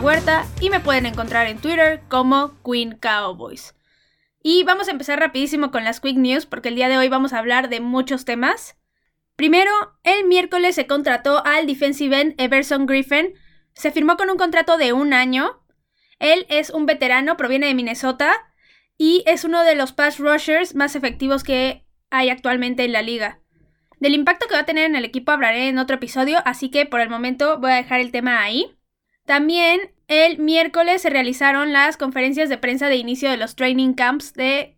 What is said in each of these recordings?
Huerta y me pueden encontrar en Twitter como Queen Cowboys. Y vamos a empezar rapidísimo con las Quick News porque el día de hoy vamos a hablar de muchos temas. Primero, el miércoles se contrató al defensive end Everson Griffin. Se firmó con un contrato de un año. Él es un veterano, proviene de Minnesota y es uno de los pass rushers más efectivos que hay actualmente en la liga. Del impacto que va a tener en el equipo hablaré en otro episodio, así que por el momento voy a dejar el tema ahí. También el miércoles se realizaron las conferencias de prensa de inicio de los training camps de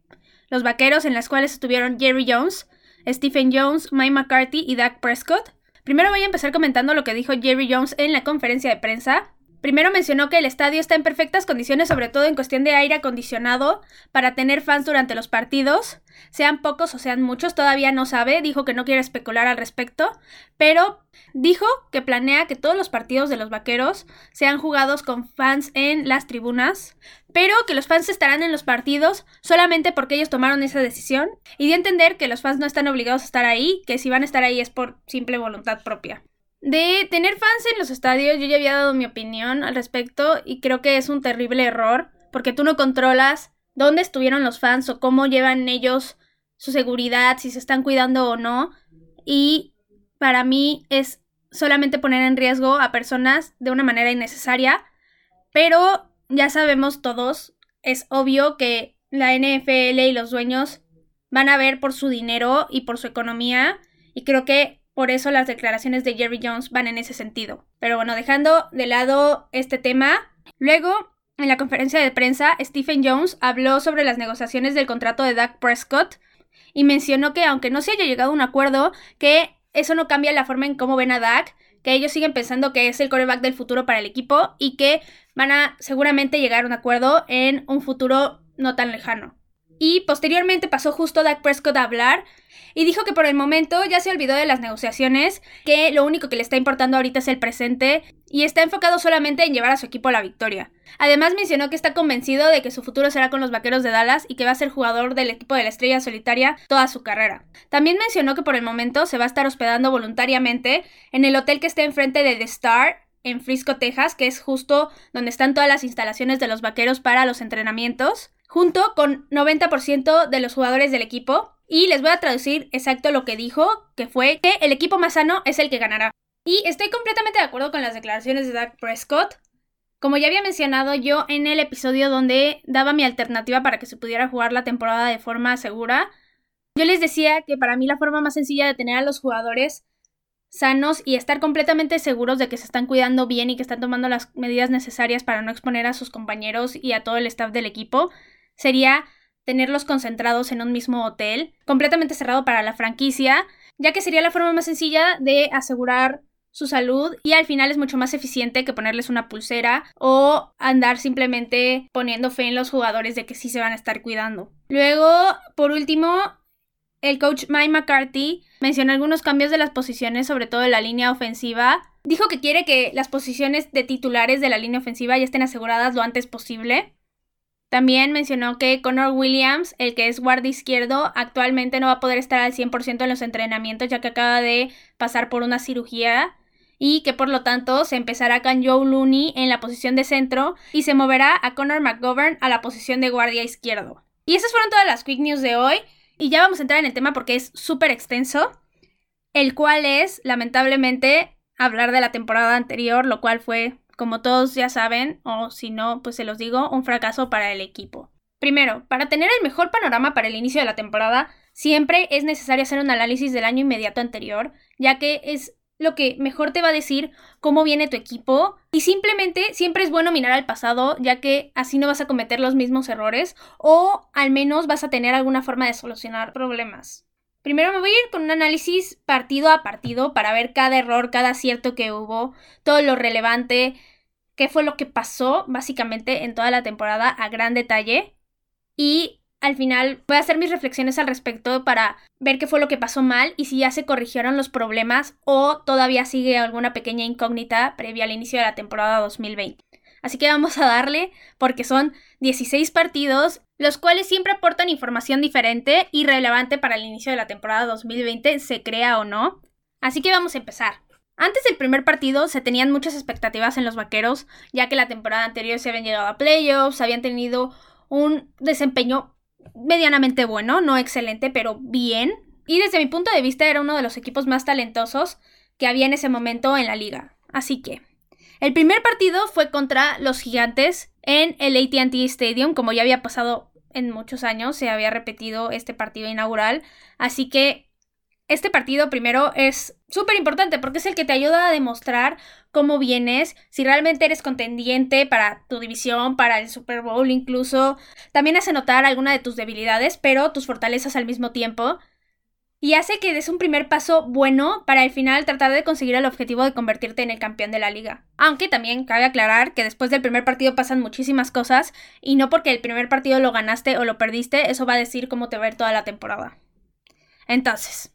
los vaqueros, en las cuales estuvieron Jerry Jones, Stephen Jones, Mike McCarthy y Dak Prescott. Primero voy a empezar comentando lo que dijo Jerry Jones en la conferencia de prensa. Primero mencionó que el estadio está en perfectas condiciones, sobre todo en cuestión de aire acondicionado, para tener fans durante los partidos. Sean pocos o sean muchos, todavía no sabe, dijo que no quiere especular al respecto, pero dijo que planea que todos los partidos de los vaqueros sean jugados con fans en las tribunas, pero que los fans estarán en los partidos solamente porque ellos tomaron esa decisión y de entender que los fans no están obligados a estar ahí, que si van a estar ahí es por simple voluntad propia. De tener fans en los estadios, yo ya había dado mi opinión al respecto y creo que es un terrible error porque tú no controlas dónde estuvieron los fans o cómo llevan ellos su seguridad, si se están cuidando o no. Y para mí es solamente poner en riesgo a personas de una manera innecesaria. Pero ya sabemos todos, es obvio que la NFL y los dueños van a ver por su dinero y por su economía. Y creo que por eso las declaraciones de Jerry Jones van en ese sentido. Pero bueno, dejando de lado este tema, luego en la conferencia de prensa, Stephen Jones habló sobre las negociaciones del contrato de Dak Prescott y mencionó que aunque no se haya llegado a un acuerdo, que eso no cambia la forma en cómo ven a Dak, que ellos siguen pensando que es el coreback del futuro para el equipo y que van a seguramente llegar a un acuerdo en un futuro no tan lejano. Y posteriormente pasó justo Dak Prescott a hablar y dijo que por el momento ya se olvidó de las negociaciones, que lo único que le está importando ahorita es el presente y está enfocado solamente en llevar a su equipo a la victoria. Además mencionó que está convencido de que su futuro será con los Vaqueros de Dallas y que va a ser jugador del equipo de la Estrella Solitaria toda su carrera. También mencionó que por el momento se va a estar hospedando voluntariamente en el hotel que está enfrente de The Star en Frisco, Texas, que es justo donde están todas las instalaciones de los Vaqueros para los entrenamientos, junto con 90% de los jugadores del equipo y les voy a traducir exacto lo que dijo, que fue que el equipo más sano es el que ganará. Y estoy completamente de acuerdo con las declaraciones de Dak Prescott. Como ya había mencionado yo en el episodio donde daba mi alternativa para que se pudiera jugar la temporada de forma segura, yo les decía que para mí la forma más sencilla de tener a los jugadores sanos y estar completamente seguros de que se están cuidando bien y que están tomando las medidas necesarias para no exponer a sus compañeros y a todo el staff del equipo sería tenerlos concentrados en un mismo hotel, completamente cerrado para la franquicia, ya que sería la forma más sencilla de asegurar su salud y al final es mucho más eficiente que ponerles una pulsera o andar simplemente poniendo fe en los jugadores de que sí se van a estar cuidando. Luego, por último, el coach Mike McCarthy mencionó algunos cambios de las posiciones, sobre todo en la línea ofensiva. Dijo que quiere que las posiciones de titulares de la línea ofensiva ya estén aseguradas lo antes posible. También mencionó que Connor Williams, el que es guardia izquierdo, actualmente no va a poder estar al 100% en los entrenamientos ya que acaba de pasar por una cirugía y que por lo tanto se empezará con Joe Looney en la posición de centro y se moverá a Connor McGovern a la posición de guardia izquierdo. Y esas fueron todas las quick news de hoy y ya vamos a entrar en el tema porque es súper extenso, el cual es lamentablemente hablar de la temporada anterior, lo cual fue como todos ya saben, o si no, pues se los digo, un fracaso para el equipo. Primero, para tener el mejor panorama para el inicio de la temporada, siempre es necesario hacer un análisis del año inmediato anterior, ya que es lo que mejor te va a decir cómo viene tu equipo y simplemente siempre es bueno mirar al pasado ya que así no vas a cometer los mismos errores o al menos vas a tener alguna forma de solucionar problemas. Primero me voy a ir con un análisis partido a partido para ver cada error, cada acierto que hubo, todo lo relevante, qué fue lo que pasó básicamente en toda la temporada a gran detalle y al final voy a hacer mis reflexiones al respecto para ver qué fue lo que pasó mal y si ya se corrigieron los problemas o todavía sigue alguna pequeña incógnita previa al inicio de la temporada 2020. Así que vamos a darle porque son 16 partidos, los cuales siempre aportan información diferente y relevante para el inicio de la temporada 2020, se crea o no. Así que vamos a empezar. Antes del primer partido se tenían muchas expectativas en los vaqueros, ya que la temporada anterior se habían llegado a playoffs, habían tenido un desempeño medianamente bueno, no excelente, pero bien. Y desde mi punto de vista era uno de los equipos más talentosos que había en ese momento en la liga. Así que, el primer partido fue contra los gigantes en el ATT Stadium, como ya había pasado en muchos años, se había repetido este partido inaugural. Así que este partido primero es súper importante porque es el que te ayuda a demostrar cómo vienes, si realmente eres contendiente para tu división, para el Super Bowl incluso. También hace notar alguna de tus debilidades, pero tus fortalezas al mismo tiempo. Y hace que des un primer paso bueno para al final tratar de conseguir el objetivo de convertirte en el campeón de la liga. Aunque también cabe aclarar que después del primer partido pasan muchísimas cosas y no porque el primer partido lo ganaste o lo perdiste, eso va a decir cómo te va a ir toda la temporada. Entonces,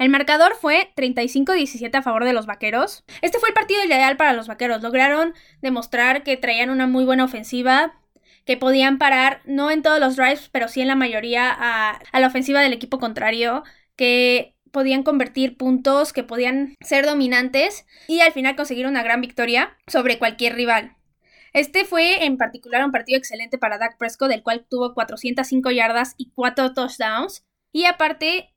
el marcador fue 35-17 a favor de los Vaqueros. Este fue el partido ideal para los Vaqueros. Lograron demostrar que traían una muy buena ofensiva, que podían parar, no en todos los drives, pero sí en la mayoría a, la ofensiva del equipo contrario, que podían convertir puntos, que podían ser dominantes y al final conseguir una gran victoria sobre cualquier rival. Este fue en particular un partido excelente para Dak Prescott, del cual tuvo 405 yardas y 4 touchdowns. Y aparte,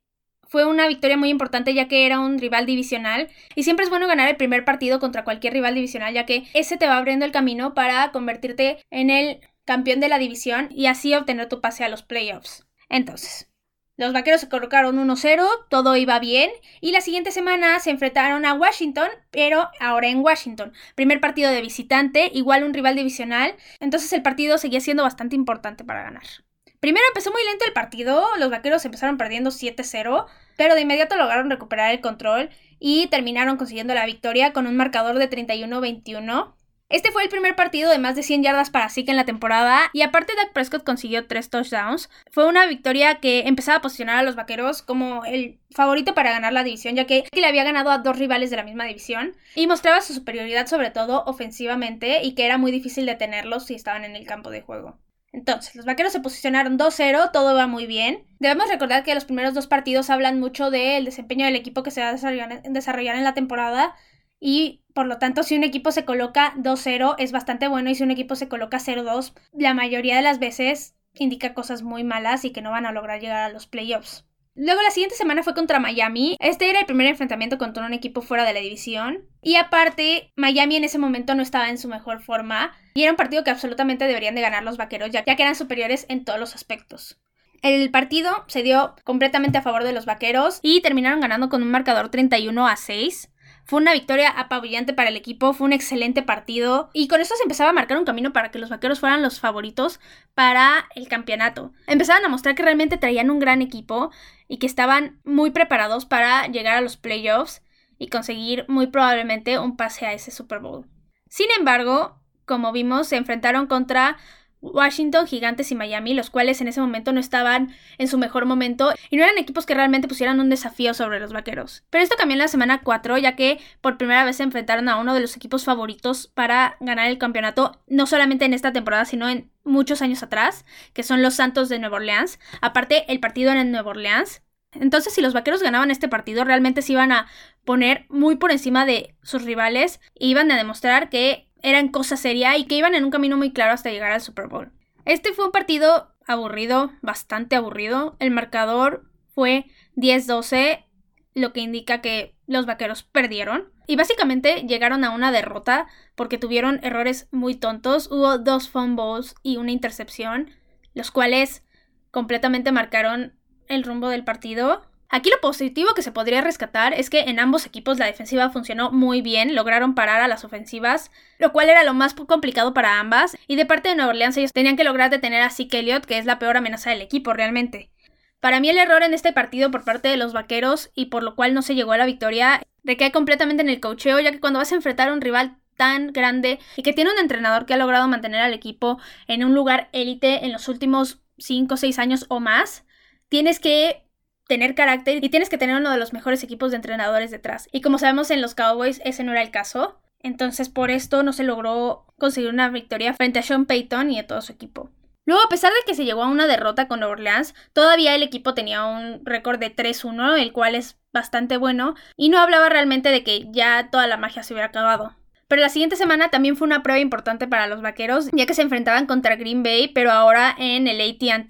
fue una victoria muy importante ya que era un rival divisional y siempre es bueno ganar el primer partido contra cualquier rival divisional ya que ese te va abriendo el camino para convertirte en el campeón de la división y así obtener tu pase a los playoffs. Entonces, los vaqueros se colocaron 1-0, todo iba bien, y la siguiente semana se enfrentaron a Washington, pero ahora en Washington. Primer partido de visitante, igual un rival divisional, entonces el partido seguía siendo bastante importante para ganar. Primero empezó muy lento el partido, los vaqueros empezaron perdiendo 7-0, pero de inmediato lograron recuperar el control y terminaron consiguiendo la victoria con un marcador de 31-21. Este fue el primer partido de más de 100 yardas para Zeke en la temporada y aparte Dak Prescott consiguió 3 touchdowns. Fue una victoria que empezaba a posicionar a los vaqueros como el favorito para ganar la división ya que le había ganado a dos rivales de la misma división y mostraba su superioridad sobre todo ofensivamente y que era muy difícil detenerlos si estaban en el campo de juego. Entonces, los vaqueros se posicionaron 2-0, todo va muy bien. Debemos recordar que los primeros dos partidos hablan mucho del desempeño del equipo que se va a desarrollar en la temporada y por lo tanto si un equipo se coloca 2-0 es bastante bueno y si un equipo se coloca 0-2 la mayoría de las veces indica cosas muy malas y que no van a lograr llegar a los playoffs. Luego la siguiente semana fue contra Miami. Este era el primer enfrentamiento contra un equipo fuera de la división. Y aparte, Miami en ese momento no estaba en su mejor forma. Y era un partido que absolutamente deberían de ganar los vaqueros, ya, que eran superiores en todos los aspectos. El partido se dio completamente a favor de los vaqueros y terminaron ganando con un marcador 31 a 6. Fue una victoria apabullante para el equipo, fue un excelente partido y con eso se empezaba a marcar un camino para que los vaqueros fueran los favoritos para el campeonato. Empezaban a mostrar que realmente traían un gran equipo y que estaban muy preparados para llegar a los playoffs y conseguir muy probablemente un pase a ese Super Bowl. Sin embargo, como vimos, se enfrentaron contra Washington, Gigantes y Miami, los cuales en ese momento no estaban en su mejor momento y no eran equipos que realmente pusieran un desafío sobre los vaqueros. Pero esto cambió en la semana 4, ya que por primera vez se enfrentaron a uno de los equipos favoritos para ganar el campeonato, no solamente en esta temporada, sino en muchos años atrás, que son los Santos de Nueva Orleans. Aparte, el partido en Nueva Orleans. Entonces, si los vaqueros ganaban este partido, realmente se iban a poner muy por encima de sus rivales e iban a demostrar que eran cosa seria y que iban en un camino muy claro hasta llegar al Super Bowl. Este fue un partido aburrido, bastante aburrido. El marcador fue 10-12, lo que indica que los vaqueros perdieron. Y básicamente llegaron a una derrota porque tuvieron errores muy tontos. Hubo dos fumbles y una intercepción, los cuales completamente marcaron el rumbo del partido. Aquí lo positivo que se podría rescatar es que en ambos equipos la defensiva funcionó muy bien, lograron parar a las ofensivas, lo cual era lo más complicado para ambas, y de parte de Nueva Orleans ellos tenían que lograr detener a Zeke Elliott, que es la peor amenaza del equipo realmente. Para mí el error en este partido por parte de los vaqueros y por lo cual no se llegó a la victoria recae completamente en el cocheo, ya que cuando vas a enfrentar a un rival tan grande y que tiene un entrenador que ha logrado mantener al equipo en un lugar élite en los últimos 5 o 6 años o más, tienes que tener carácter y tienes que tener uno de los mejores equipos de entrenadores detrás. Y como sabemos en los Cowboys ese no era el caso. Entonces por esto no se logró conseguir una victoria frente a Sean Payton y a todo su equipo. Luego, a pesar de que se llegó a una derrota con Orleans, todavía el equipo tenía un récord de 3-1, el cual es bastante bueno, y no hablaba realmente de que ya toda la magia se hubiera acabado. Pero la siguiente semana también fue una prueba importante para los vaqueros, ya que se enfrentaban contra Green Bay, pero ahora en el ATT,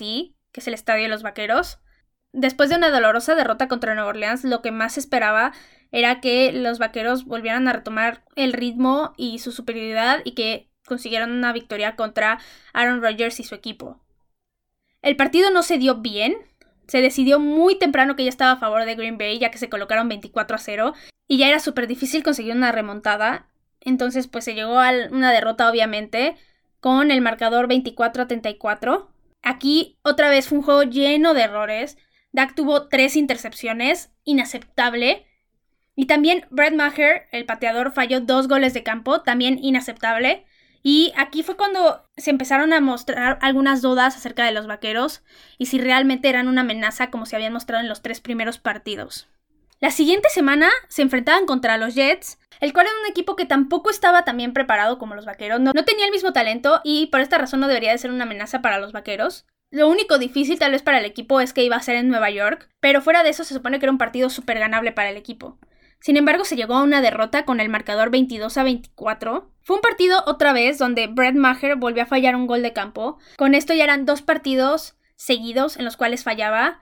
que es el estadio de los vaqueros. Después de una dolorosa derrota contra Nueva Orleans, lo que más esperaba era que los vaqueros volvieran a retomar el ritmo y su superioridad y que consiguieron una victoria contra Aaron Rodgers y su equipo. El partido no se dio bien, se decidió muy temprano que ya estaba a favor de Green Bay, ya que se colocaron 24 a 0, y ya era súper difícil conseguir una remontada, entonces pues se llegó a una derrota obviamente, con el marcador 24 a 34. Aquí otra vez fue un juego lleno de errores, Dak tuvo tres intercepciones, inaceptable, y también Brad Maher, el pateador, falló dos goles de campo, también inaceptable. Y aquí fue cuando se empezaron a mostrar algunas dudas acerca de los vaqueros y si realmente eran una amenaza como se habían mostrado en los tres primeros partidos. La siguiente semana se enfrentaban contra los Jets, el cual era un equipo que tampoco estaba tan bien preparado como los vaqueros, no, no, tenía el mismo talento y por esta razón no debería de ser una amenaza para los vaqueros. Lo único difícil tal vez para el equipo es que iba a ser en Nueva York, pero fuera de eso se supone que era un partido súper ganable para el equipo. Sin embargo, se llegó a una derrota con el marcador 22 a 24. Fue un partido otra vez donde Brett Maher volvió a fallar un gol de campo. Con esto ya eran dos partidos seguidos en los cuales fallaba,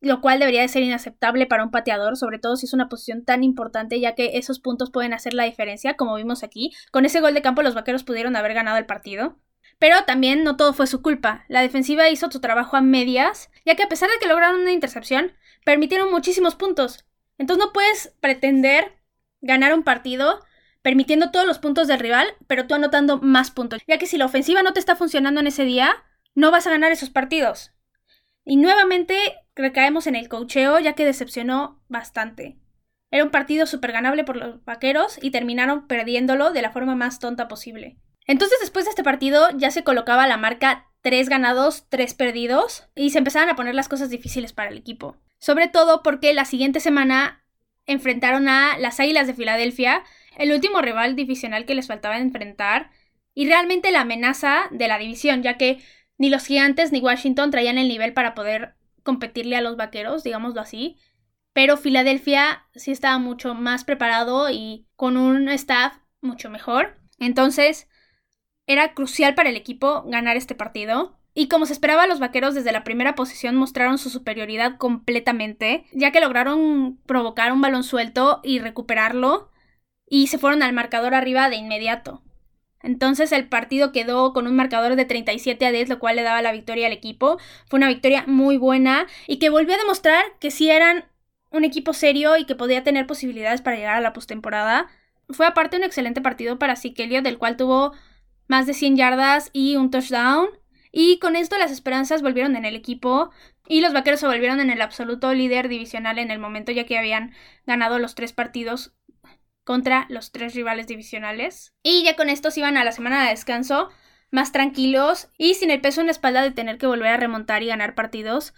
lo cual debería de ser inaceptable para un pateador, sobre todo si es una posición tan importante, ya que esos puntos pueden hacer la diferencia, como vimos aquí. Con ese gol de campo los vaqueros pudieron haber ganado el partido. Pero también no todo fue su culpa. La defensiva hizo su trabajo a medias, ya que a pesar de que lograron una intercepción, permitieron muchísimos puntos. Entonces no puedes pretender ganar un partido permitiendo todos los puntos del rival, pero tú anotando más puntos. Ya que si la ofensiva no te está funcionando en ese día, no vas a ganar esos partidos. Y nuevamente recaemos en el cocheo, ya que decepcionó bastante. Era un partido súper ganable por los vaqueros y terminaron perdiéndolo de la forma más tonta posible. Entonces, después de este partido, ya se colocaba la marca 3 ganados, 3 perdidos, y se empezaban a poner las cosas difíciles para el equipo. Sobre todo porque la siguiente semana enfrentaron a las Águilas de Filadelfia, el último rival divisional que les faltaba enfrentar, y realmente la amenaza de la división, ya que ni los gigantes ni Washington traían el nivel para poder competirle a los vaqueros, digámoslo así. Pero Filadelfia sí estaba mucho más preparado y con un staff mucho mejor. Entonces, era crucial para el equipo ganar este partido. Y como se esperaba, los vaqueros desde la primera posición mostraron su superioridad completamente, ya que lograron provocar un balón suelto y recuperarlo, y se fueron al marcador arriba de inmediato. Entonces el partido quedó con un marcador de 37 a 10, lo cual le daba la victoria al equipo. Fue una victoria muy buena y que volvió a demostrar que sí eran un equipo serio y que podía tener posibilidades para llegar a la postemporada. Fue aparte un excelente partido para Sikelio, del cual tuvo más de 100 yardas y un touchdown. Y con esto las esperanzas volvieron en el equipo y los vaqueros se volvieron en el absoluto líder divisional en el momento ya que habían ganado los tres partidos contra los tres rivales divisionales. Y ya con esto se iban a la semana de descanso más tranquilos y sin el peso en la espalda de tener que volver a remontar y ganar partidos,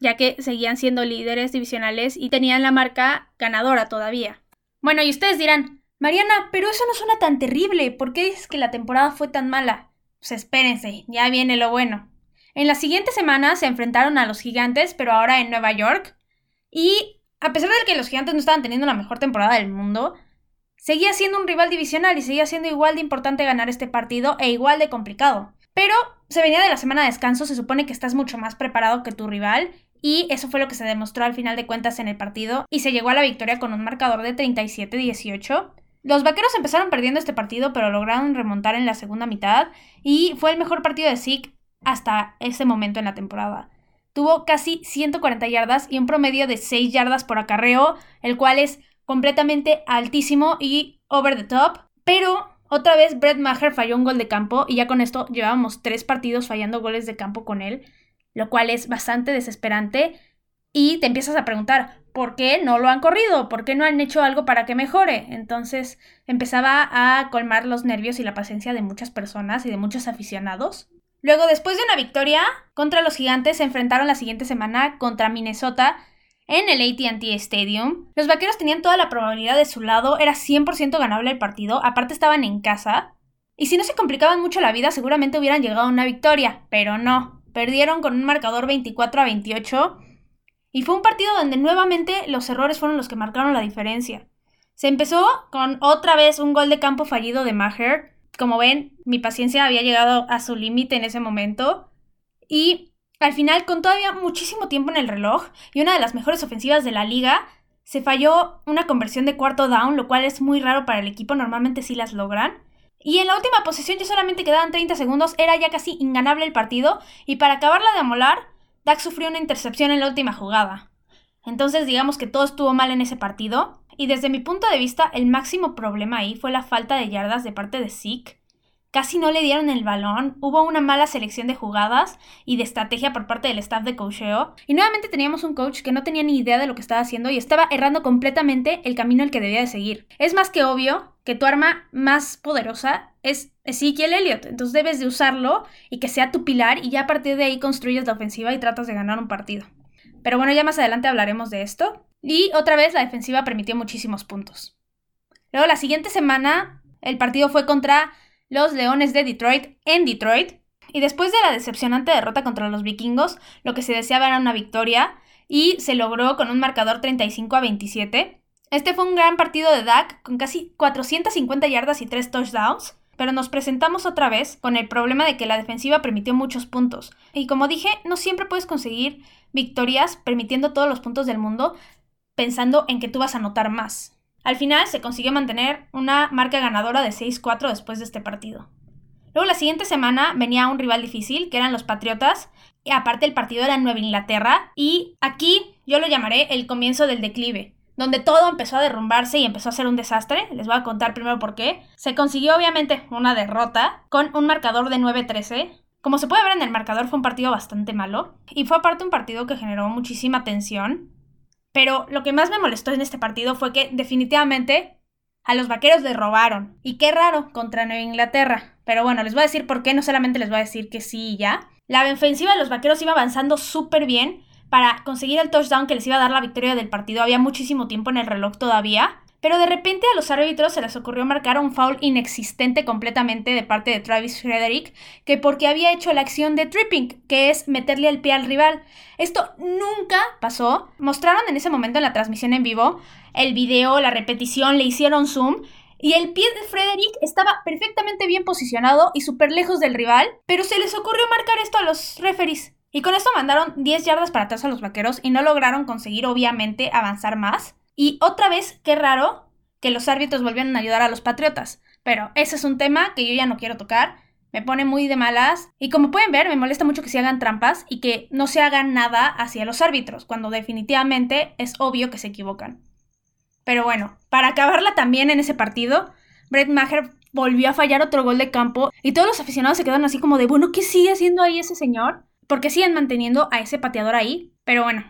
ya que seguían siendo líderes divisionales y tenían la marca ganadora todavía. Bueno, y ustedes dirán, Mariana, pero eso no suena tan terrible, ¿por qué dices que la temporada fue tan mala? Pues espérense, ya viene lo bueno. En la siguiente semana se enfrentaron a los gigantes, pero ahora en Nueva York. Y a pesar de que los gigantes no estaban teniendo la mejor temporada del mundo, seguía siendo un rival divisional y seguía siendo igual de importante ganar este partido e igual de complicado. Pero se venía de la semana de descanso, se supone que estás mucho más preparado que tu rival y eso fue lo que se demostró al final de cuentas en el partido y se llegó a la victoria con un marcador de 37-18. Los vaqueros empezaron perdiendo este partido, pero lograron remontar en la segunda mitad y fue el mejor partido de Zeke hasta ese momento en la temporada. Tuvo casi 140 yardas y un promedio de 6 yardas por acarreo, el cual es completamente altísimo y over the top. Pero otra vez Brett Maher falló un gol de campo y ya con esto llevábamos tres partidos fallando goles de campo con él, lo cual es bastante desesperante. Y te empiezas a preguntar, ¿por qué no lo han corrido? ¿Por qué no han hecho algo para que mejore? Entonces empezaba a colmar los nervios y la paciencia de muchas personas y de muchos aficionados. Luego, después de una victoria contra los gigantes, se enfrentaron la siguiente semana contra Minnesota en el ATT Stadium. Los vaqueros tenían toda la probabilidad de su lado, era 100% ganable el partido, aparte estaban en casa. Y si no se complicaban mucho la vida, seguramente hubieran llegado a una victoria, pero no. Perdieron con un marcador 24 a 28 y fue un partido donde nuevamente los errores fueron los que marcaron la diferencia. Se empezó con otra vez un gol de campo fallido de Maher. Como ven, mi paciencia había llegado a su límite en ese momento. Y al final, con todavía muchísimo tiempo en el reloj y una de las mejores ofensivas de la liga, se falló una conversión de cuarto down, lo cual es muy raro para el equipo, normalmente sí las logran. Y en la última posición ya solamente quedaban 30 segundos, era ya casi inganable el partido, y para acabarla de amolar, Dak sufrió una intercepción en la última jugada. Entonces digamos que todo estuvo mal en ese partido, y desde mi punto de vista el máximo problema ahí fue la falta de yardas de parte de Zeke. Casi no le dieron el balón, hubo una mala selección de jugadas y de estrategia por parte del staff de coacheo, y nuevamente teníamos un coach que no tenía ni idea de lo que estaba haciendo y estaba errando completamente el camino el que debía de seguir. Es más que obvio que tu arma más poderosa es Ezekiel Elliott. Entonces debes de usarlo y que sea tu pilar y ya a partir de ahí construyes la ofensiva y tratas de ganar un partido. Pero bueno, ya más adelante hablaremos de esto. Y otra vez la defensiva permitió muchísimos puntos. Luego la siguiente semana el partido fue contra los Leones de Detroit en Detroit. Y después de la decepcionante derrota contra los vikingos, lo que se deseaba era una victoria y se logró con un marcador 35 a 27. Este fue un gran partido de Dak con casi 450 yardas y 3 touchdowns, pero nos presentamos otra vez con el problema de que la defensiva permitió muchos puntos. Y como dije, no siempre puedes conseguir victorias permitiendo todos los puntos del mundo pensando en que tú vas a anotar más. Al final se consiguió mantener una marca ganadora de 6-4 después de este partido. Luego la siguiente semana venía un rival difícil, que eran los Patriotas, y aparte el partido era en Nueva Inglaterra, y aquí yo lo llamaré el comienzo del declive donde todo empezó a derrumbarse y empezó a ser un desastre. Les voy a contar primero por qué. Se consiguió obviamente una derrota con un marcador de 9-13. Como se puede ver en el marcador fue un partido bastante malo y fue aparte un partido que generó muchísima tensión. Pero lo que más me molestó en este partido fue que definitivamente a los vaqueros les robaron. Y qué raro contra Nueva Inglaterra. Pero bueno, les voy a decir por qué, no solamente les voy a decir que sí y ya. La ofensiva de los vaqueros iba avanzando súper bien para conseguir el touchdown que les iba a dar la victoria del partido. Había muchísimo tiempo en el reloj todavía. Pero de repente a los árbitros se les ocurrió marcar un foul inexistente completamente de parte de Travis Frederick, que porque había hecho la acción de tripping, que es meterle el pie al rival. Esto nunca pasó. Mostraron en ese momento en la transmisión en vivo el video, la repetición, le hicieron zoom. Y el pie de Frederick estaba perfectamente bien posicionado y súper lejos del rival, pero se les ocurrió marcar esto a los referees. Y con esto mandaron 10 yardas para atrás a los vaqueros y no lograron conseguir obviamente avanzar más. Y otra vez, qué raro que los árbitros volvieron a ayudar a los patriotas. Pero ese es un tema que yo ya no quiero tocar. Me pone muy de malas. Y como pueden ver, me molesta mucho que se hagan trampas y que no se hagan nada hacia los árbitros, cuando definitivamente es obvio que se equivocan. Pero bueno, para acabarla también en ese partido, Brett Maher volvió a fallar otro gol de campo y todos los aficionados se quedaron así como de, bueno, ¿qué sigue haciendo ahí ese señor? Porque siguen manteniendo a ese pateador ahí, pero bueno,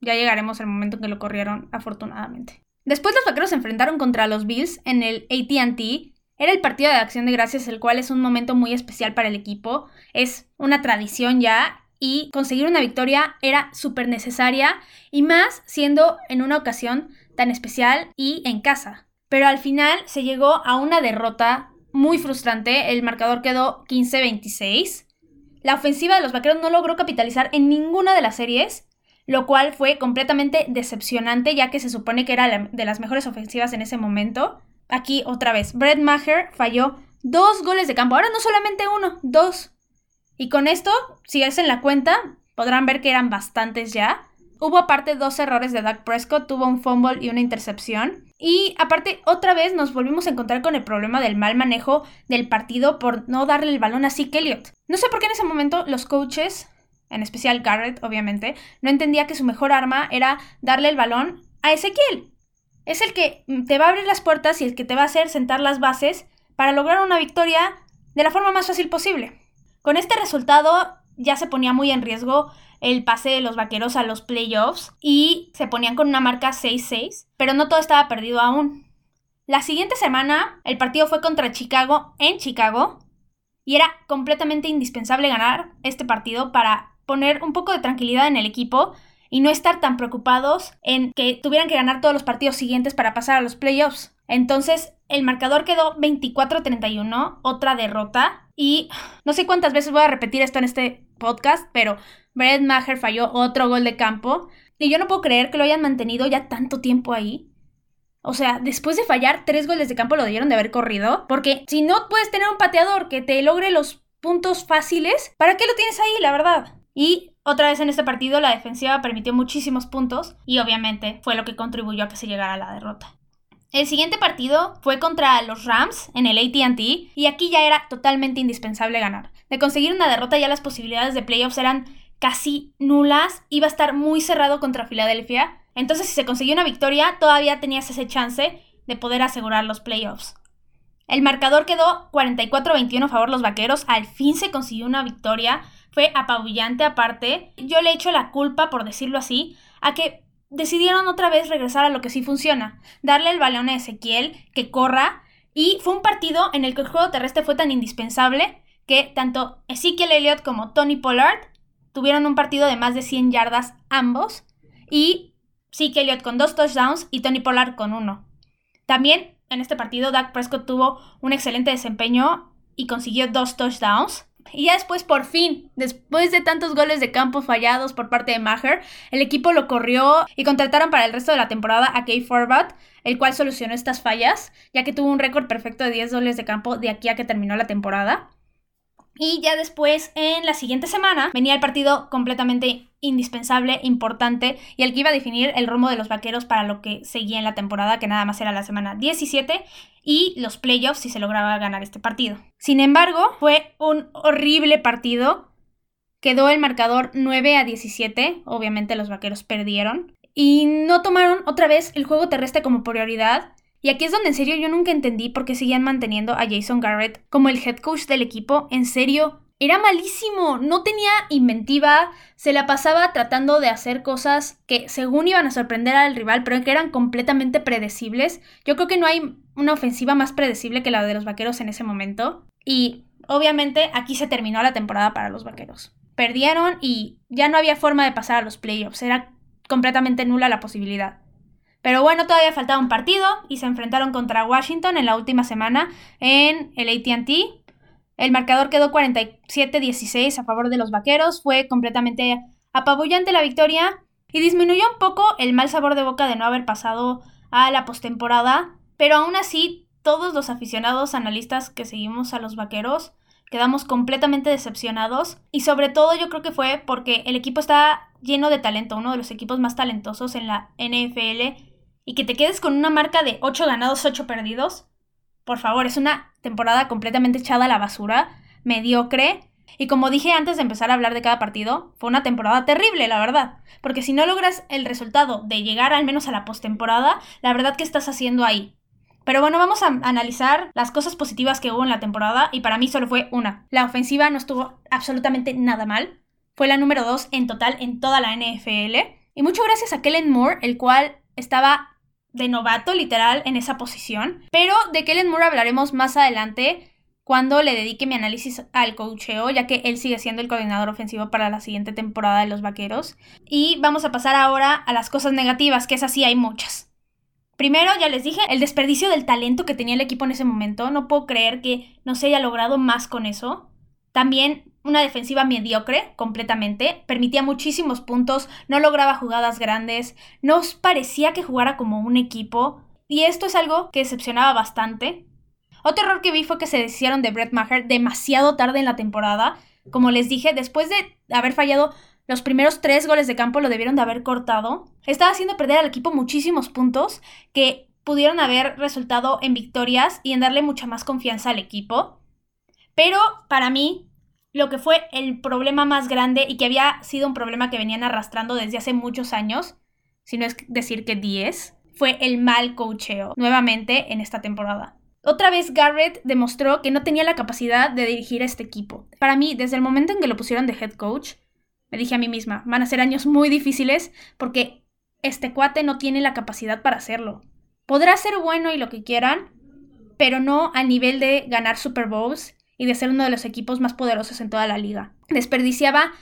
ya llegaremos al momento en que lo corrieron, afortunadamente. Después los vaqueros se enfrentaron contra los Bills en el ATT. Era el partido de acción de gracias, el cual es un momento muy especial para el equipo. Es una tradición ya y conseguir una victoria era súper necesaria y más siendo en una ocasión tan especial y en casa. Pero al final se llegó a una derrota muy frustrante. El marcador quedó 15-26 la ofensiva de los vaqueros no logró capitalizar en ninguna de las series, lo cual fue completamente decepcionante, ya que se supone que era de las mejores ofensivas en ese momento. Aquí otra vez, Brett Maher falló dos goles de campo, ahora no solamente uno, dos. Y con esto, si hacen la cuenta, podrán ver que eran bastantes ya. Hubo aparte dos errores de Doug Prescott, tuvo un fumble y una intercepción. Y aparte, otra vez nos volvimos a encontrar con el problema del mal manejo del partido por no darle el balón a Zeke Elliott. No sé por qué en ese momento los coaches, en especial Garrett, obviamente, no entendía que su mejor arma era darle el balón a Ezequiel. Es el que te va a abrir las puertas y el que te va a hacer sentar las bases para lograr una victoria de la forma más fácil posible. Con este resultado ya se ponía muy en riesgo el pase de los vaqueros a los playoffs y se ponían con una marca 6-6, pero no todo estaba perdido aún. La siguiente semana el partido fue contra Chicago en Chicago y era completamente indispensable ganar este partido para poner un poco de tranquilidad en el equipo y no estar tan preocupados en que tuvieran que ganar todos los partidos siguientes para pasar a los playoffs. Entonces, el marcador quedó 24-31, otra derrota. Y no sé cuántas veces voy a repetir esto en este podcast, pero Brett Maher falló otro gol de campo. Y yo no puedo creer que lo hayan mantenido ya tanto tiempo ahí. O sea, después de fallar tres goles de campo lo debieron de haber corrido. Porque si no puedes tener un pateador que te logre los puntos fáciles, ¿para qué lo tienes ahí, la verdad? Y otra vez en este partido la defensiva permitió muchísimos puntos y obviamente fue lo que contribuyó a que se llegara a la derrota. El siguiente partido fue contra los Rams en el ATT y aquí ya era totalmente indispensable ganar. De conseguir una derrota ya las posibilidades de playoffs eran casi nulas, iba a estar muy cerrado contra Filadelfia entonces, si se conseguía una victoria, todavía tenías ese chance de poder asegurar los playoffs. El marcador quedó 44-21 a favor de los vaqueros. Al fin se consiguió una victoria. Fue apabullante aparte. Yo le echo la culpa, por decirlo así, a que decidieron otra vez regresar a lo que sí funciona. Darle el balón a Ezequiel, que corra. Y fue un partido en el que el juego terrestre fue tan indispensable que tanto Ezekiel Elliott como Tony Pollard tuvieron un partido de más de 100 yardas ambos. Y Zeke Elliott con dos touchdowns y Tony Pollard con uno. También en este partido Dak Prescott tuvo un excelente desempeño y consiguió dos touchdowns. Y ya después, por fin, después de tantos goles de campo fallados por parte de Maher, el equipo lo corrió y contrataron para el resto de la temporada a Kay Forbat, el cual solucionó estas fallas, ya que tuvo un récord perfecto de 10 goles de campo de aquí a que terminó la temporada. Y ya después, en la siguiente semana, venía el partido completamente indispensable, importante, y el que iba a definir el rumbo de los vaqueros para lo que seguía en la temporada, que nada más era la semana 17, y los playoffs si se lograba ganar este partido. Sin embargo, fue un horrible partido. Quedó el marcador 9 a 17, obviamente los vaqueros perdieron, y no tomaron otra vez el juego terrestre como prioridad y aquí es donde en serio yo nunca entendí por qué seguían manteniendo a Jason Garrett como el head coach del equipo. En serio, era malísimo, no tenía inventiva, se la pasaba tratando de hacer cosas que según iban a sorprender al rival, pero que eran completamente predecibles. Yo creo que no hay una ofensiva más predecible que la de los Vaqueros en ese momento. Y obviamente aquí se terminó la temporada para los Vaqueros. Perdieron y ya no había forma de pasar a los playoffs, era completamente nula la posibilidad. Pero bueno, todavía faltaba un partido y se enfrentaron contra Washington en la última semana en el ATT. El marcador quedó 47-16 a favor de los Vaqueros. Fue completamente apabullante la victoria y disminuyó un poco el mal sabor de boca de no haber pasado a la postemporada. Pero aún así, todos los aficionados analistas que seguimos a los Vaqueros quedamos completamente decepcionados y sobre todo yo creo que fue porque el equipo está lleno de talento, uno de los equipos más talentosos en la NFL y que te quedes con una marca de 8 ganados, 8 perdidos, por favor, es una temporada completamente echada a la basura, mediocre. Y como dije antes de empezar a hablar de cada partido, fue una temporada terrible, la verdad. Porque si no logras el resultado de llegar al menos a la postemporada, la verdad que estás haciendo ahí. Pero bueno, vamos a analizar las cosas positivas que hubo en la temporada y para mí solo fue una. La ofensiva no estuvo absolutamente nada mal. Fue la número 2 en total en toda la NFL. Y mucho gracias a Kellen Moore, el cual estaba de novato literal en esa posición. Pero de Kellen Moore hablaremos más adelante cuando le dedique mi análisis al coacheo, ya que él sigue siendo el coordinador ofensivo para la siguiente temporada de los Vaqueros. Y vamos a pasar ahora a las cosas negativas, que es así, hay muchas. Primero, ya les dije, el desperdicio del talento que tenía el equipo en ese momento. No puedo creer que no se haya logrado más con eso. También una defensiva mediocre completamente, permitía muchísimos puntos, no lograba jugadas grandes, no parecía que jugara como un equipo, y esto es algo que decepcionaba bastante. Otro error que vi fue que se deshicieron de Brett Maher demasiado tarde en la temporada. Como les dije, después de haber fallado los primeros tres goles de campo, lo debieron de haber cortado. Estaba haciendo perder al equipo muchísimos puntos que pudieron haber resultado en victorias y en darle mucha más confianza al equipo. Pero para mí, lo que fue el problema más grande y que había sido un problema que venían arrastrando desde hace muchos años, si no es decir que 10, fue el mal coacheo nuevamente en esta temporada. Otra vez Garrett demostró que no tenía la capacidad de dirigir a este equipo. Para mí, desde el momento en que lo pusieron de head coach, me dije a mí misma, van a ser años muy difíciles porque este cuate no tiene la capacidad para hacerlo. Podrá ser bueno y lo que quieran, pero no a nivel de ganar Super Bowls y de ser uno de los equipos más poderosos en toda la liga. Desperdiciaba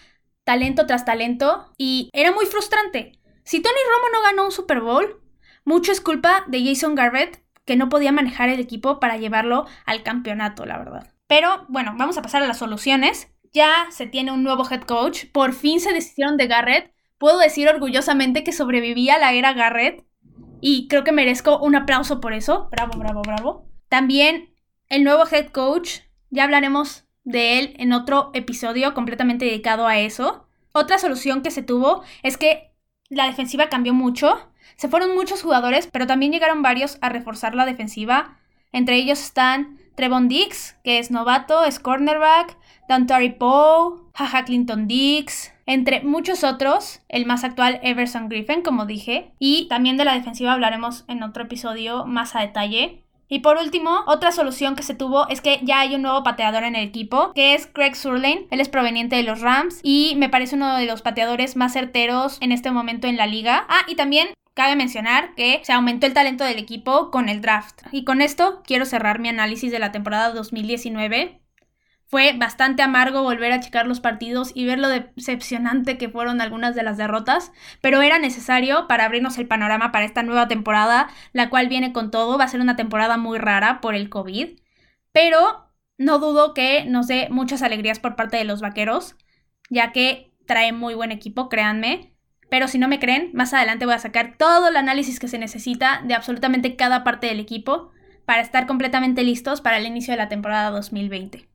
talento tras talento y era muy frustrante. Si Tony Romo no ganó un Super Bowl, mucho es culpa de Jason Garrett, que no podía manejar el equipo para llevarlo al campeonato, la verdad. Pero bueno, vamos a pasar a las soluciones. Ya se tiene un nuevo head coach, por fin se decidieron de Garrett. Puedo decir orgullosamente que sobrevivía a la era Garrett y creo que merezco un aplauso por eso. Bravo, bravo, bravo. También el nuevo head coach, ya hablaremos de él en otro episodio completamente dedicado a eso. Otra solución que se tuvo es que la defensiva cambió mucho. Se fueron muchos jugadores, pero también llegaron varios a reforzar la defensiva. Entre ellos están Trevon Dix, que es novato, es cornerback, Dantari Poe, Jaja Clinton Dix, entre muchos otros, el más actual Everson Griffin, como dije, y también de la defensiva hablaremos en otro episodio más a detalle. Y por último, otra solución que se tuvo es que ya hay un nuevo pateador en el equipo, que es Craig Surlane. Él es proveniente de los Rams y me parece uno de los pateadores más certeros en este momento en la liga. Ah, y también Cabe mencionar que se aumentó el talento del equipo con el draft. Y con esto quiero cerrar mi análisis de la temporada 2019. Fue bastante amargo volver a checar los partidos y ver lo decepcionante que fueron algunas de las derrotas, pero era necesario para abrirnos el panorama para esta nueva temporada, la cual viene con todo, va a ser una temporada muy rara por el COVID, pero no dudo que nos dé muchas alegrías por parte de los vaqueros, ya que trae muy buen equipo, créanme. Pero si no me creen, más adelante voy a sacar todo el análisis que se necesita de absolutamente cada parte del equipo para estar completamente listos para el inicio de la temporada 2020.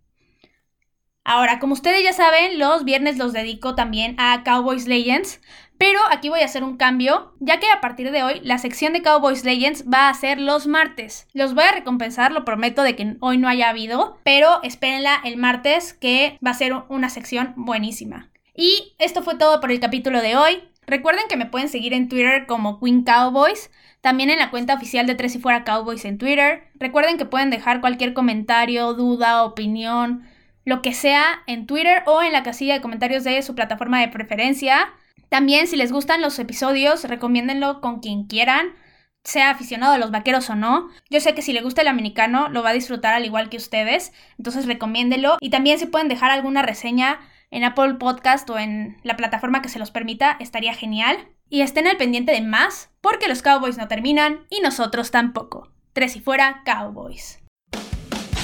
Ahora, como ustedes ya saben, los viernes los dedico también a Cowboys Legends, pero aquí voy a hacer un cambio, ya que a partir de hoy la sección de Cowboys Legends va a ser los martes. Los voy a recompensar, lo prometo de que hoy no haya habido, pero espérenla el martes que va a ser una sección buenísima. Y esto fue todo por el capítulo de hoy. Recuerden que me pueden seguir en Twitter como Queen Cowboys, también en la cuenta oficial de Tres y Fuera Cowboys en Twitter. Recuerden que pueden dejar cualquier comentario, duda, opinión, lo que sea en Twitter o en la casilla de comentarios de su plataforma de preferencia. También si les gustan los episodios, recomiéndenlo con quien quieran, sea aficionado a los vaqueros o no. Yo sé que si le gusta el americano lo va a disfrutar al igual que ustedes, entonces recomiéndelo. Y también si pueden dejar alguna reseña en Apple Podcast o en la plataforma que se los permita, estaría genial. Y estén al pendiente de más, porque los Cowboys no terminan y nosotros tampoco. Tres y fuera, Cowboys.